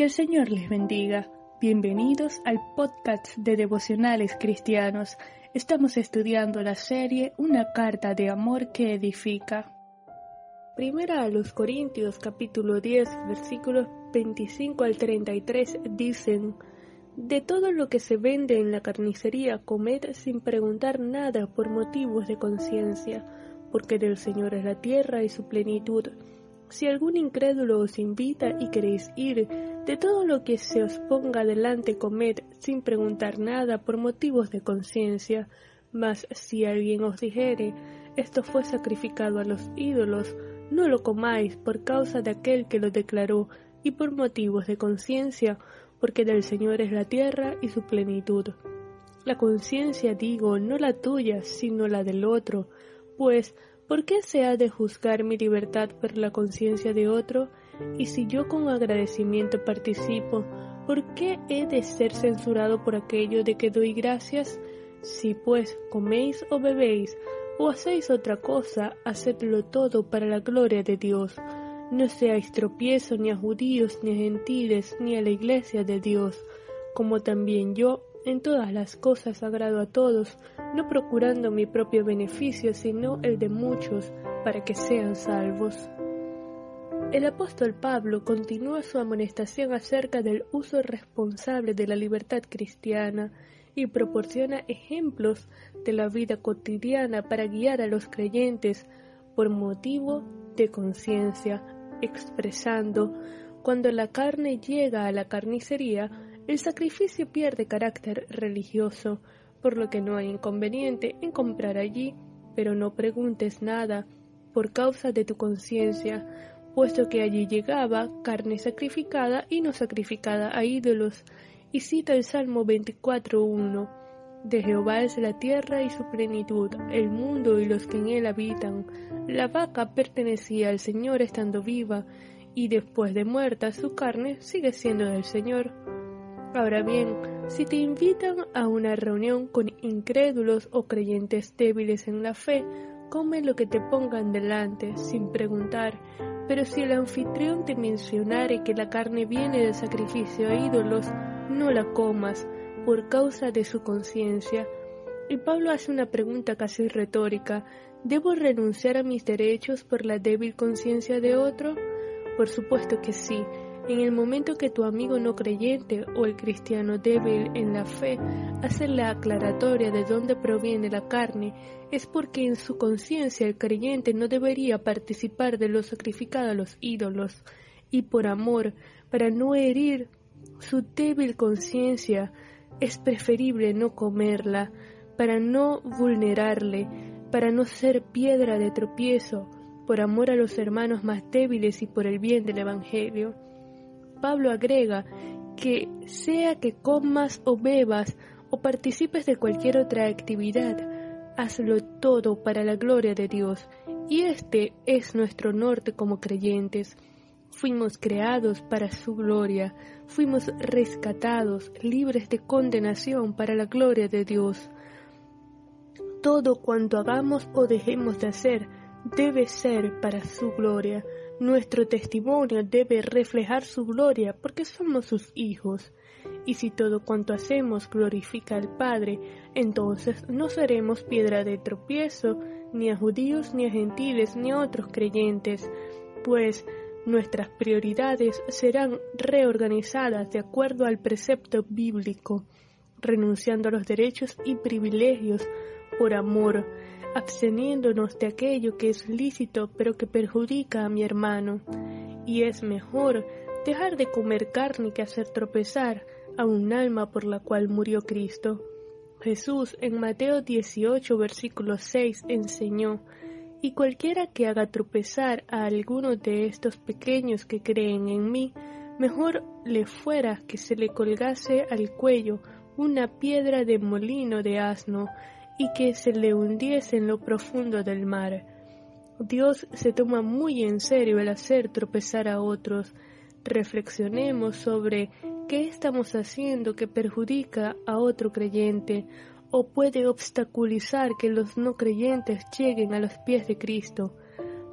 Que el Señor les bendiga. Bienvenidos al podcast de devocionales cristianos. Estamos estudiando la serie Una carta de amor que edifica. Primera a los Corintios capítulo 10 versículos 25 al 33 dicen, De todo lo que se vende en la carnicería comed sin preguntar nada por motivos de conciencia, porque del Señor es la tierra y su plenitud si algún incrédulo os invita y queréis ir, de todo lo que se os ponga delante comed sin preguntar nada por motivos de conciencia. Mas si alguien os dijere, esto fue sacrificado a los ídolos, no lo comáis por causa de aquel que lo declaró y por motivos de conciencia, porque del Señor es la tierra y su plenitud. La conciencia digo, no la tuya, sino la del otro, pues ¿Por qué se ha de juzgar mi libertad por la conciencia de otro? Y si yo con agradecimiento participo, ¿por qué he de ser censurado por aquello de que doy gracias? Si pues coméis o bebéis, o hacéis otra cosa, hacedlo todo para la gloria de Dios. No seáis tropiezo ni a judíos, ni a gentiles, ni a la iglesia de Dios, como también yo en todas las cosas agrado a todos, no procurando mi propio beneficio, sino el de muchos, para que sean salvos. El apóstol Pablo continúa su amonestación acerca del uso responsable de la libertad cristiana y proporciona ejemplos de la vida cotidiana para guiar a los creyentes por motivo de conciencia, expresando, cuando la carne llega a la carnicería, el sacrificio pierde carácter religioso, por lo que no hay inconveniente en comprar allí, pero no preguntes nada por causa de tu conciencia, puesto que allí llegaba carne sacrificada y no sacrificada a ídolos. Y cita el Salmo 24.1. De Jehová es la tierra y su plenitud, el mundo y los que en él habitan. La vaca pertenecía al Señor estando viva, y después de muerta su carne sigue siendo del Señor. Ahora bien, si te invitan a una reunión con incrédulos o creyentes débiles en la fe, come lo que te pongan delante, sin preguntar. Pero si el anfitrión te mencionare que la carne viene del sacrificio a ídolos, no la comas, por causa de su conciencia. Y Pablo hace una pregunta casi retórica. ¿Debo renunciar a mis derechos por la débil conciencia de otro? Por supuesto que sí en el momento que tu amigo no creyente o el cristiano débil en la fe hace la aclaratoria de dónde proviene la carne, es porque en su conciencia el creyente no debería participar de lo sacrificado a los ídolos, y por amor, para no herir su débil conciencia, es preferible no comerla, para no vulnerarle, para no ser piedra de tropiezo, por amor a los hermanos más débiles y por el bien del Evangelio. Pablo agrega que sea que comas o bebas o participes de cualquier otra actividad, hazlo todo para la gloria de Dios. Y este es nuestro norte como creyentes. Fuimos creados para su gloria, fuimos rescatados, libres de condenación para la gloria de Dios. Todo cuanto hagamos o dejemos de hacer debe ser para su gloria. Nuestro testimonio debe reflejar su gloria porque somos sus hijos. Y si todo cuanto hacemos glorifica al Padre, entonces no seremos piedra de tropiezo ni a judíos, ni a gentiles, ni a otros creyentes, pues nuestras prioridades serán reorganizadas de acuerdo al precepto bíblico, renunciando a los derechos y privilegios por amor absteniéndonos de aquello que es lícito pero que perjudica a mi hermano. Y es mejor dejar de comer carne que hacer tropezar a un alma por la cual murió Cristo. Jesús en Mateo 18 versículo 6 enseñó, y cualquiera que haga tropezar a alguno de estos pequeños que creen en mí, mejor le fuera que se le colgase al cuello una piedra de molino de asno y que se le hundiese en lo profundo del mar. Dios se toma muy en serio el hacer tropezar a otros. Reflexionemos sobre qué estamos haciendo que perjudica a otro creyente o puede obstaculizar que los no creyentes lleguen a los pies de Cristo.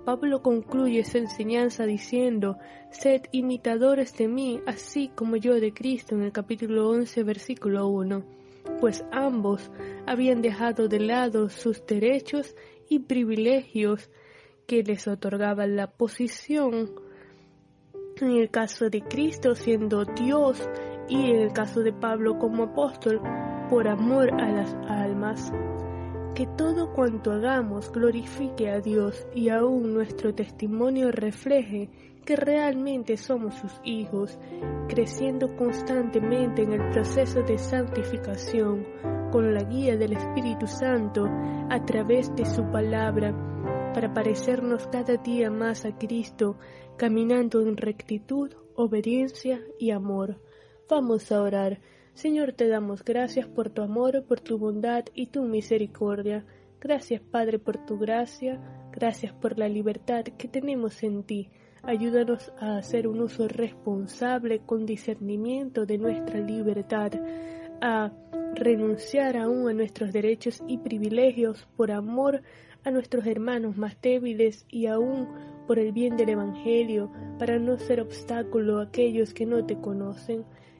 Pablo concluye su enseñanza diciendo, Sed imitadores de mí, así como yo de Cristo en el capítulo 11, versículo 1, pues ambos habían dejado de lado sus derechos y privilegios que les otorgaban la posición, en el caso de Cristo siendo Dios y en el caso de Pablo como apóstol, por amor a las almas que todo cuanto hagamos glorifique a Dios y aún nuestro testimonio refleje que realmente somos sus hijos, creciendo constantemente en el proceso de santificación con la guía del Espíritu Santo a través de su palabra, para parecernos cada día más a Cristo, caminando en rectitud, obediencia y amor. Vamos a orar. Señor, te damos gracias por tu amor, por tu bondad y tu misericordia. Gracias, Padre, por tu gracia. Gracias por la libertad que tenemos en ti. Ayúdanos a hacer un uso responsable con discernimiento de nuestra libertad, a renunciar aún a nuestros derechos y privilegios por amor a nuestros hermanos más débiles y aún por el bien del Evangelio, para no ser obstáculo a aquellos que no te conocen.